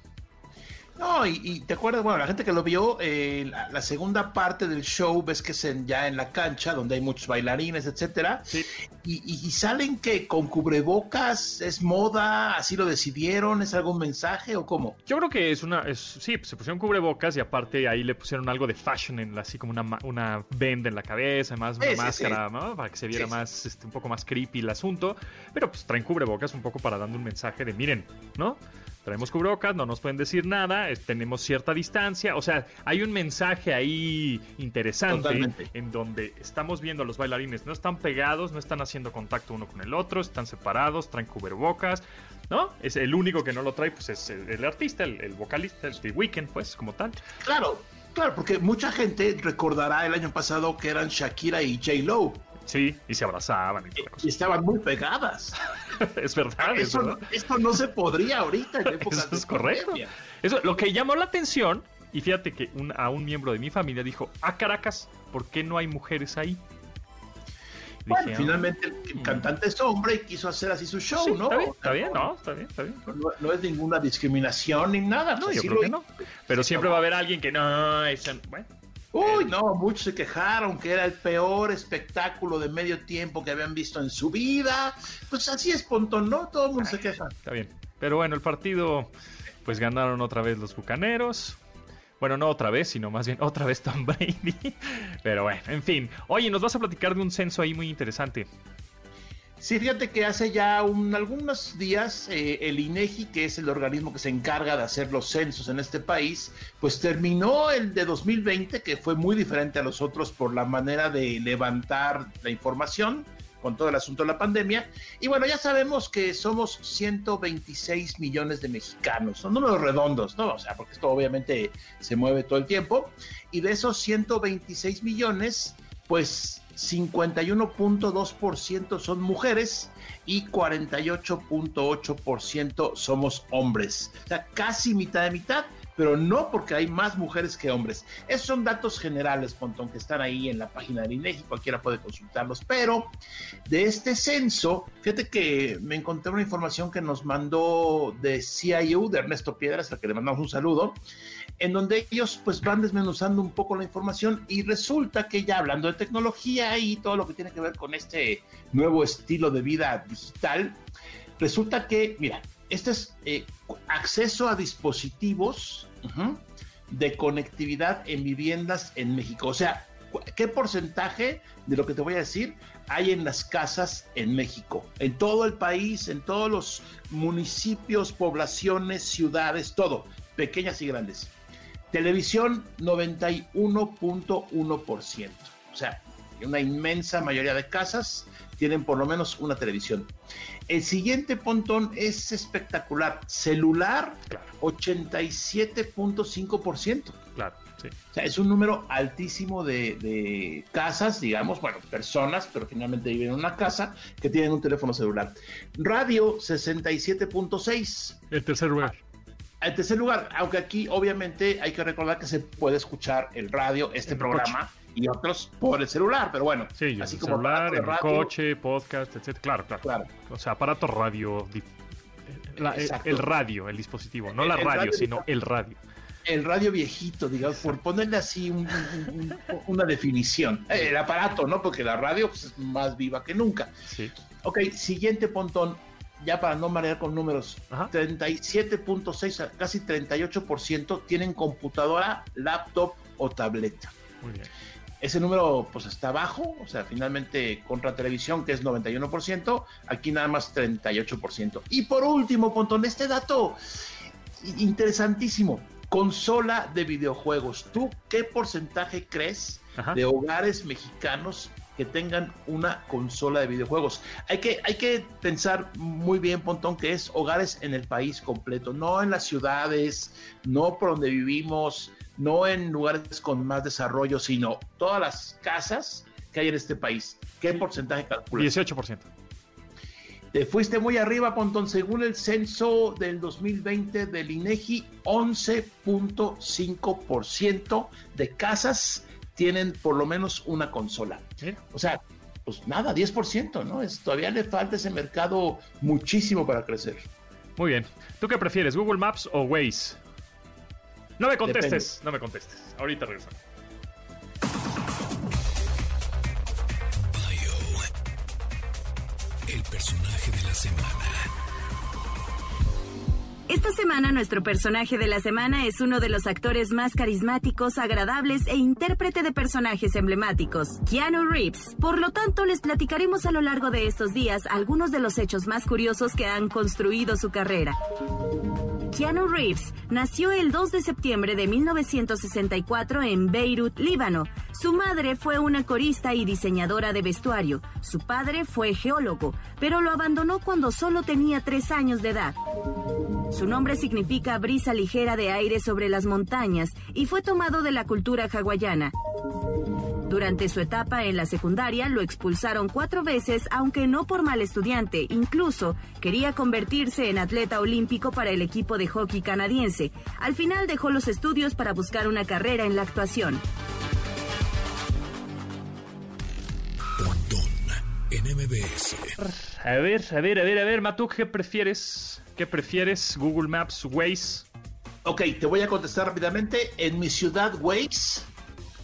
No, y, y te acuerdas, bueno, la gente que lo vio, eh, la, la segunda parte del show, ves que es en- ya en la cancha, donde hay muchos bailarines, etcétera, y, y- y salen que con cubrebocas, es moda, así lo decidieron, es algún mensaje o cómo? Yo creo que es una. Es, sí, se pusieron cubrebocas y aparte ahí le pusieron algo de fashion, en la- así como una, una venda en la cabeza, más una Sí, sí, máscara, ¿no? Para que se viera más, este, un poco más creepy el asunto. Pero pues traen cubrebocas un poco para dando un mensaje de miren, ¿no? Traemos cubrebocas, no nos pueden decir nada, es- tenemos cierta distancia. O sea, hay un mensaje ahí interesante Totalmente. en donde estamos viendo a los bailarines, no están pegados, no están haciendo contacto uno con el otro, están separados, traen cubrebocas, ¿no? Es el único que no lo trae, pues es el, el artista, el, el vocalista, el The Weeknd, pues, como tal. Claro, claro, porque mucha gente recordará el año pasado que eran Shakira y J. Lo. Sí, y se abrazaban y Y estaban muy pegadas. <laughs> Es verdad, es Eso, verdad. esto no se podría ahorita en épocas Eso de es correcto. Eso, lo que llamó la atención, y fíjate que un- a un miembro de mi familia dijo, ah, Caracas, ¿por qué no hay mujeres ahí? Bueno, Dije, ah, finalmente el cantante es hombre y quiso hacer así su show, sí, ¿no? Está bien, O sea, está bien, no, está bien, está bien. No, no es ninguna discriminación ni nada. No, pues yo así creo que no. Pero siempre va a haber alguien que no, esa- bueno, Uy, no, muchos se quejaron que era el peor espectáculo de medio tiempo que habían visto en su vida. Pues así es, Pontón, ¿no? Todo el mundo se queja. Está bien. Pero bueno, el partido, pues ganaron otra vez los Bucaneros. Bueno, no otra vez, sino más bien otra vez Tom Brady. <laughs> Pero bueno, en fin. Oye, nos vas a platicar de un censo ahí muy interesante. Sí, fíjate que hace ya un- algunos días eh, el INEGI, que es el organismo que se encarga de hacer los censos en este país, pues terminó el de 2020, que fue muy diferente a los otros por la manera de levantar la información con todo el asunto de la pandemia. Y bueno, ya sabemos que somos 126 millones de mexicanos, son números redondos, ¿no? O sea, porque esto obviamente se mueve todo el tiempo. Y de esos 126 millones, pues 51.2% son mujeres y 48.8% somos hombres. O sea, casi mitad de mitad, pero no porque hay más mujeres que hombres. Esos son datos generales, Pontón, que están ahí en la página del INEGI, cualquiera puede consultarlos. Pero de este censo, fíjate que me encontré una información que nos mandó de CIU, de Ernesto Piedras, al que le mandamos un saludo, en donde ellos pues van desmenuzando un poco la información y resulta que ya hablando de tecnología y todo lo que tiene que ver con este nuevo estilo de vida digital, resulta que, mira, este es eh, acceso a dispositivos de conectividad en viviendas en México. O sea, ¿qué porcentaje de lo que te voy a decir hay en las casas en México? En todo el país, en todos los municipios, poblaciones, ciudades, todo, pequeñas y grandes. Televisión 91.1%. O sea, una inmensa mayoría de casas tienen por lo menos una televisión. El siguiente pontón es espectacular. Celular, 87.5%. Claro, sí. O sea, es un número altísimo de, de casas, digamos, bueno, personas, pero finalmente viven en una casa que tienen un teléfono celular. Radio, 67.6. El tercer lugar. En tercer lugar, aunque aquí obviamente hay que recordar que se puede escuchar el radio, este En programa y otros por el celular, pero bueno, Sí, así el como celular, en el radio, coche, podcast, etcétera. Claro, claro, Claro. O sea, aparato radio. la- el, radio, el dispositivo. No la radio, radio, sino el radio. el radio viejito, digamos, por ponerle así un- un- un- una definición. El aparato, ¿no? Porque la radio pues, es más viva que nunca. Sí. Ok, siguiente pontón, ya para no marear con números, Ajá. 37.6, a casi 38% tienen computadora, laptop o tableta. Muy bien. Ese número pues está bajo, o sea, finalmente contra televisión, que es 91%, aquí nada más 38%. Y por último, Pontón, este dato interesantísimo, consola de videojuegos. ¿Tú qué porcentaje crees Ajá. de hogares mexicanos que tengan una consola de videojuegos? Hay que, hay que pensar muy bien, Pontón, que es hogares en el país completo, no en las ciudades, no por donde vivimos, no en lugares con más desarrollo, sino todas las casas que hay en este país. ¿Qué porcentaje calculas? 18%. Te fuiste muy arriba, Pontón. Según el censo del 2020 del INEGI, 11.5% de casas tienen por lo menos una consola. Mira. O sea, pues nada, 10%, ¿no? Es, todavía le falta ese mercado muchísimo para crecer. Muy bien. ¿Tú qué prefieres, Google Maps o Waze? No me contestes, no me contestes. Ahorita regresamos. El personaje de la semana. Esta semana nuestro personaje de la semana es uno de los actores más carismáticos, agradables e intérprete de personajes emblemáticos, Keanu Reeves. Por lo tanto, les platicaremos a lo largo de estos días algunos de los hechos más curiosos que han construido su carrera. Keanu Reeves nació el 2 de septiembre de 1964 en Beirut, Líbano. Su madre fue una corista y diseñadora de vestuario. Su padre fue geólogo, pero lo abandonó cuando solo tenía tres años de edad. Su nombre significa brisa ligera de aire sobre las montañas y fue tomado de la cultura hawaiana. Durante su etapa en la secundaria lo expulsaron cuatro veces, aunque no por mal estudiante. Incluso quería convertirse en atleta olímpico para el equipo de hockey canadiense. Al final dejó los estudios para buscar una carrera en la actuación. En MBS. A ver, a ver, a ver, a ver, Matuk, ¿qué prefieres? ¿Qué prefieres? ¿Google Maps, Waze? Ok, te voy a contestar rápidamente. En mi ciudad, Waze.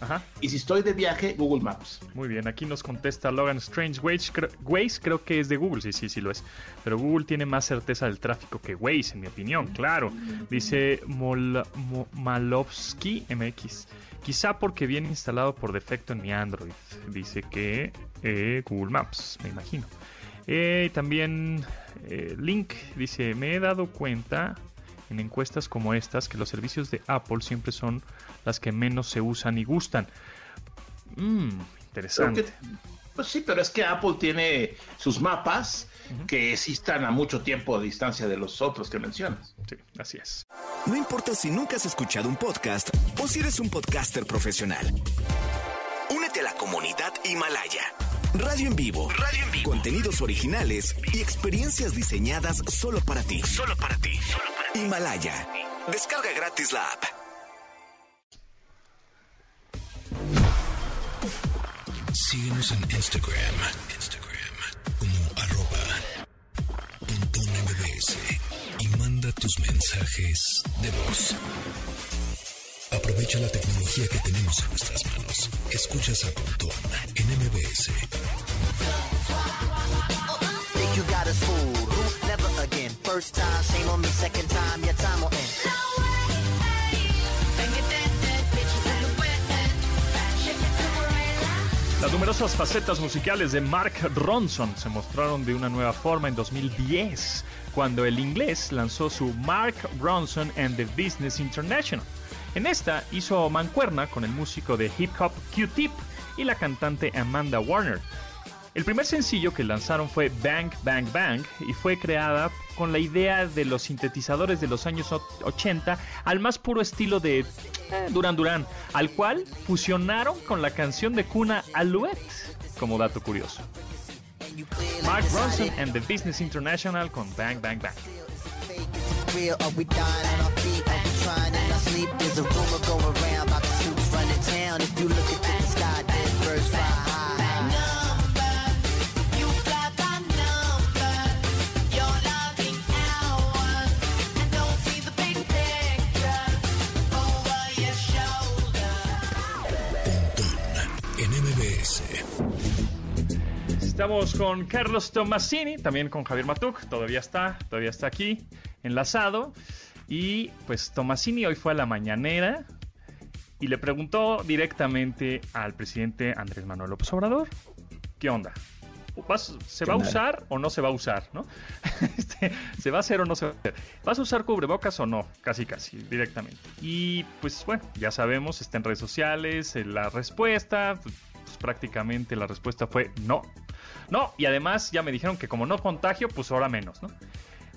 Ajá. Y si estoy de viaje, Google Maps. Muy bien, aquí nos contesta Logan Strange. Waze, cre- Waze creo que es de Google, sí, sí, sí lo es. Pero Google tiene más certeza del tráfico que Waze, en mi opinión, claro. Dice Mol- Mo- MX. Quizá porque viene instalado por defecto en mi Android. Dice que eh, Google Maps, me imagino. Eh, también eh, Link dice, me he dado cuenta en encuestas como estas que los servicios de Apple siempre son las que menos se usan y gustan. Mmm, interesante. Que- pues sí, pero es que Apple tiene sus mapas que sí están a mucho tiempo de distancia de los otros que mencionas. Sí, así es. No importa si nunca has escuchado un podcast o si eres un podcaster profesional. Únete a la comunidad Himalaya. Radio en vivo. Radio en vivo. Contenidos originales y experiencias diseñadas solo para ti. Solo para ti. Himalaya. Descarga gratis la app. Síguenos en Instagram. Instagram como arroba MBS y manda tus mensajes de voz. Aprovecha la tecnología que tenemos en nuestras manos. Escuchas a Pontón en MBS. Think you got us fooled. Never again. First time, shame on me. Second time, your time will end. Las numerosas facetas musicales de Mark Ronson se mostraron de una nueva forma en 2010, cuando el inglés lanzó su Mark Ronson and the Business International. En esta hizo mancuerna con el músico de hip hop Q-Tip y la cantante Amanda Warner. El primer sencillo que lanzaron fue Bang Bang Bang y fue creada con la idea de los sintetizadores de los años o- 80 al más puro estilo de eh, Duran Duran, al cual fusionaron con la canción de cuna Alouette, como dato curioso. Mark Ronson and the Business International con Bang Bang Bang. Estamos con Carlos Tomasini, también con Javier Matuk, todavía está, todavía está aquí, enlazado. Y pues Tomasini hoy fue a la mañanera y le preguntó directamente al presidente Andrés Manuel López Obrador, ¿qué onda? ¿Vas- ¿Se ¿Qué va a usar o no se va a usar? ¿no? <laughs> Este, ¿Se va a hacer o no se va a hacer? ¿Vas a usar cubrebocas o no? Casi, casi, directamente. Y pues bueno, ya sabemos, está en redes sociales, eh, la respuesta, pues, pues, prácticamente la respuesta fue no. No, y además ya me dijeron que como no contagio, pues ahora menos, ¿no?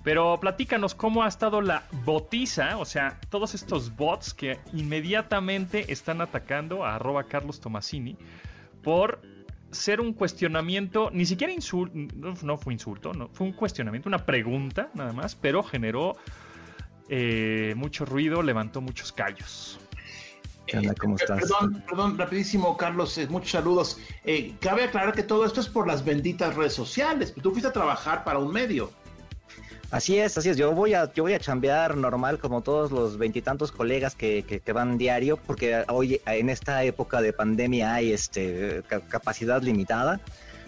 Pero platícanos cómo ha estado la botiza, o sea, todos estos bots que inmediatamente están atacando a arroba Carlos Tomasini por ser un cuestionamiento, ni siquiera insulto, no, fue insulto, no, fue un cuestionamiento, una pregunta nada más, pero generó eh, mucho ruido, levantó muchos callos. ¿Qué onda? ¿Cómo estás? Perdón, perdón, rapidísimo, Carlos, eh, muchos saludos. Eh, cabe aclarar que todo esto es por las benditas redes sociales. Tú fuiste a trabajar para un medio. Así es, así es. Yo voy a, yo voy a chambear normal como todos los veintitantos colegas que, que, que, van diario, porque hoy en esta época de pandemia hay este capacidad limitada.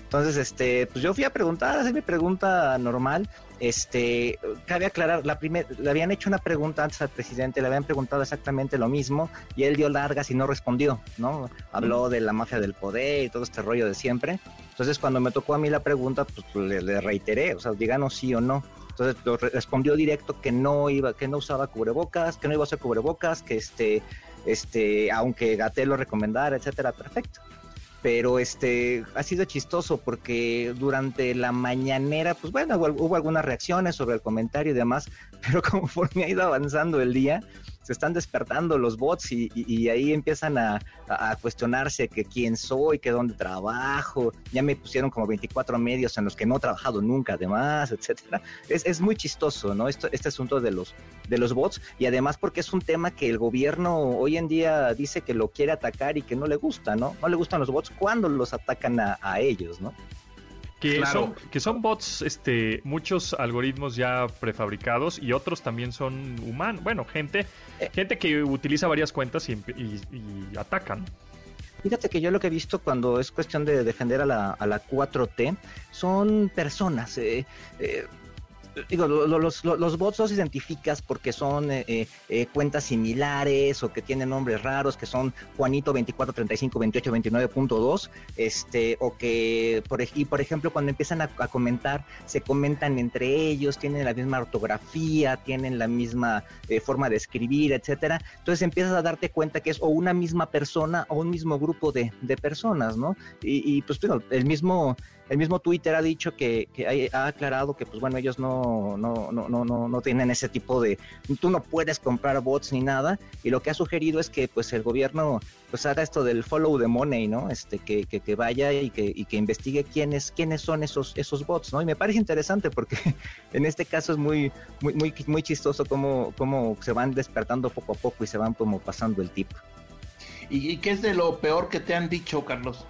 Entonces, este, pues yo fui a preguntar, hacer mi pregunta normal. Este, cabe aclarar, la primer, le habían hecho una pregunta antes al presidente, le habían preguntado exactamente lo mismo y él dio largas y no respondió, ¿no? Habló de la mafia del poder y todo este rollo de siempre. Entonces, cuando me tocó a mí la pregunta, pues le, le reiteré, o sea, díganos sí o no. Entonces lo respondió directo que no iba, que no usaba cubrebocas, que no iba a usar cubrebocas, que este, este, aunque Gatel lo recomendara, etcétera, perfecto pero este ha sido chistoso porque durante la mañanera, pues bueno, hubo, algunas reacciones sobre el comentario y demás, <laughs> pero conforme ha ido avanzando el día, se están despertando los bots y, ahí empiezan a, a, cuestionarse que quién soy, que dónde trabajo, ya me pusieron como 24 medios en los que no he trabajado nunca además, etcétera. Es, es muy chistoso, ¿no? Esto, este asunto de los, de los bots y además porque es un tema que el gobierno hoy en día dice que lo quiere atacar y que no le gusta, ¿no? No le gustan los bots cuando los atacan a, a ellos, ¿no? Que, claro. son, que son bots, este, muchos algoritmos ya prefabricados y otros también son humanos. Bueno, gente, eh. gente que utiliza varias cuentas y, y, y, atacan. Fíjate que yo lo que he visto cuando es cuestión de defender a la, a la 4T son personas. Eh, eh, digo, los, los, los, bots los identificas porque son eh, eh, cuentas similares o que tienen nombres raros, que son Juanito 24, 35, 28, 29.2, este, o que, por, y por ejemplo, cuando empiezan a, comentar, se comentan entre ellos, tienen la misma ortografía, tienen la misma eh, forma de escribir, etcétera. Entonces empiezas a darte cuenta que es o una misma persona o un mismo grupo de, de personas, ¿no? Y, y pues, bueno, el mismo el mismo Twitter ha dicho que, que ha, aclarado que pues bueno ellos no no, no, no, no, tienen ese tipo de tú no puedes comprar bots ni nada y lo que ha sugerido es que pues el gobierno pues haga esto del follow the money no este que, que, que vaya y que, y que investigue quiénes quiénes son esos esos bots no y me parece interesante porque <laughs> en este caso es muy muy muy, muy chistoso cómo, cómo se van despertando poco a poco y se van como pasando el tip. ¿Y, y qué es de lo peor que te han dicho Carlos?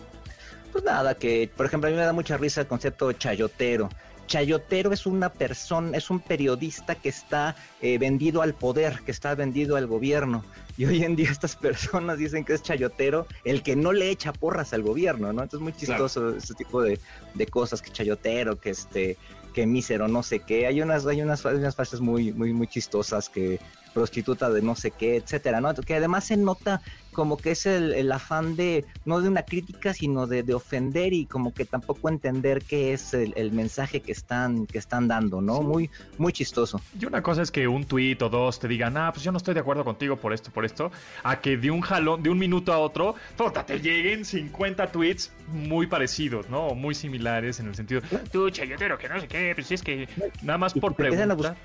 Pues nada, que por ejemplo a mí me da mucha risa el concepto chayotero. Chayotero es una persona, es un periodista que está eh, vendido al poder, que está vendido al gobierno. Y hoy en día estas personas dicen que es chayotero el que no le echa porras al gobierno, ¿no? Entonces es muy chistoso claro. ese tipo de, de, cosas, que chayotero, que este, que mísero, no sé qué. Hay unas, hay unas, hay unas frases muy, muy, muy chistosas que prostituta de no sé qué, etcétera, ¿no? Que además se nota como que es el, el afán de, no de una crítica, sino de, de, ofender y como que tampoco entender qué es el, el, mensaje que están, que están dando, ¿no? Sí. Muy, muy chistoso. Y una cosa es que un tuit o dos te digan, ah, pues yo no estoy de acuerdo contigo por esto, por esto, a que de un jalón, de un minuto a otro, puta, te lleguen 50 tweets muy parecidos, ¿no? Muy similares en el sentido, tú, chayotero, que no sé qué, pues si es que nada más por preguntar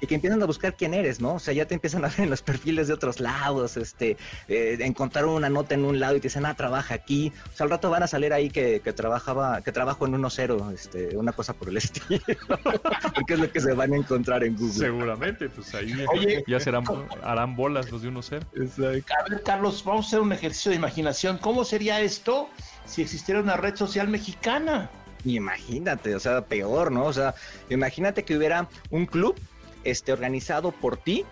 y que empiezan a buscar quién eres, ¿no? O sea, ya te empiezan a ver en los perfiles de otros lados, este, eh, encontrar una nota en un lado y te dicen, ah, trabaja aquí. O sea, al rato van a salir ahí que, que trabajaba, que trabajo en 1-0, este, una cosa por el <laughs> estilo. Porque es lo que se van a encontrar en Google. Seguramente, pues ahí Oye, ya serán, harán bolas los de 1-0. Exacto. A ver, Carlos, vamos a hacer un ejercicio de imaginación. ¿Cómo sería esto si existiera una red social mexicana? Imagínate, o sea, peor, ¿no? O sea, imagínate que hubiera un club este, organizado por ti.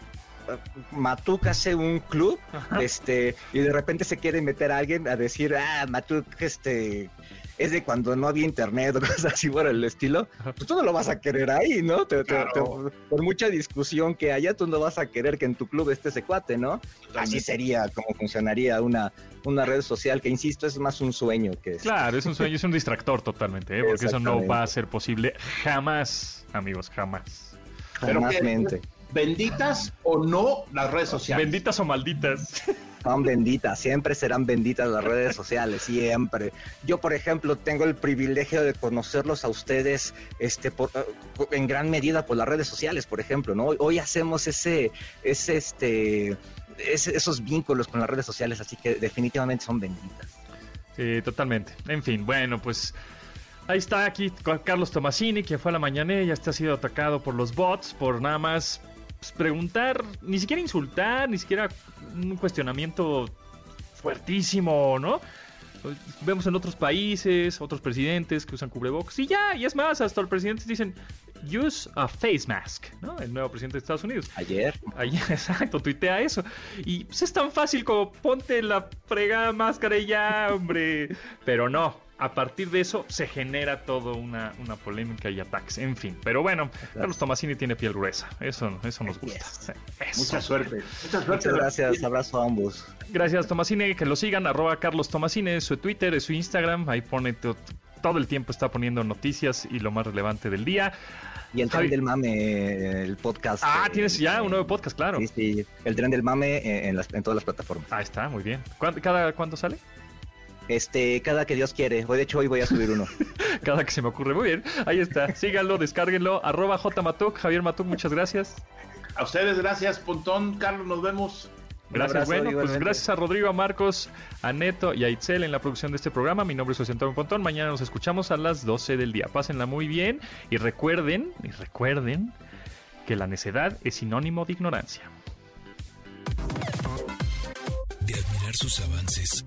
Matuk hace un club, Ajá. este, y de repente se quiere meter a alguien a decir, ah, Matuk, este, es de cuando no había internet <laughs> o cosas así por el estilo, pues tú no lo vas a querer ahí, ¿no? Te, claro. te, te, por mucha discusión que haya, tú no vas a querer que en tu club esté ese cuate, ¿no? Así sería como funcionaría una, una red social que, insisto, es más un sueño que es. Claro, es un sueño, es un distractor totalmente, ¿eh? porque eso no va a ser posible jamás, amigos, jamás. Pero que, benditas o no las redes sociales. Benditas o malditas. Son benditas, siempre serán benditas las redes sociales, siempre. Yo, por ejemplo, tengo el privilegio de conocerlos a ustedes este, por, en gran medida por las redes sociales, por ejemplo, ¿no? Hoy hacemos ese, ese, este, ese, esos vínculos con las redes sociales, así que definitivamente son benditas. Sí, totalmente. En fin, bueno, pues Ahí está aquí Carlos Tomasini, que fue a la mañana ya está sido atacado por los bots por nada más pues, preguntar, ni siquiera insultar, ni siquiera un cuestionamiento fuertísimo, ¿no? Vemos en otros países, otros presidentes que usan cubrebocas y ya, y es más, hasta los presidentes dicen, use a face mask, ¿no? El nuevo presidente de Estados Unidos. Ayer. Ayer, <laughs> exacto, tuitea eso. Y pues, es tan fácil como ponte la fregada máscara y ya, hombre. Pero no, a partir de eso se genera toda una, una polémica y ataques. En fin, pero bueno, Carlos Tomasini tiene piel gruesa. Eso, eso nos gusta. Eso. Mucha suerte. Mucha suerte. Muchas gracias, abrazo a ambos. Gracias, Tomasini. Que lo sigan, arroba Carlos Tomasini, es su Twitter, es su Instagram. Ahí pone to- todo el tiempo, está poniendo noticias y lo más relevante del día. Y el Javi- tren del mame, el podcast. Ah, eh, tienes ya un nuevo podcast, claro. Sí, sí, el tren del mame eh, en, las- en todas las plataformas. Ahí está, muy bien. ¿Cuándo- ¿Cada cuándo sale? Este, cada que Dios quiere. Hoy, de hecho, hoy voy a subir uno. <laughs> Cada que se me ocurre. Muy bien, ahí está. Síganlo, descárguenlo. Arroba J Matuk. Javier Matuk, muchas gracias. A ustedes, gracias, Pontón. Carlos, nos vemos. Gracias, abrazo, bueno, pues gracias a Rodrigo, a Marcos, a Neto y a Itzel en la producción de este programa. Mi nombre es José Antonio Pontón. Mañana nos escuchamos a las 12 del día. Pásenla muy bien y recuerden, y recuerden que la necedad es sinónimo de ignorancia. De admirar sus avances,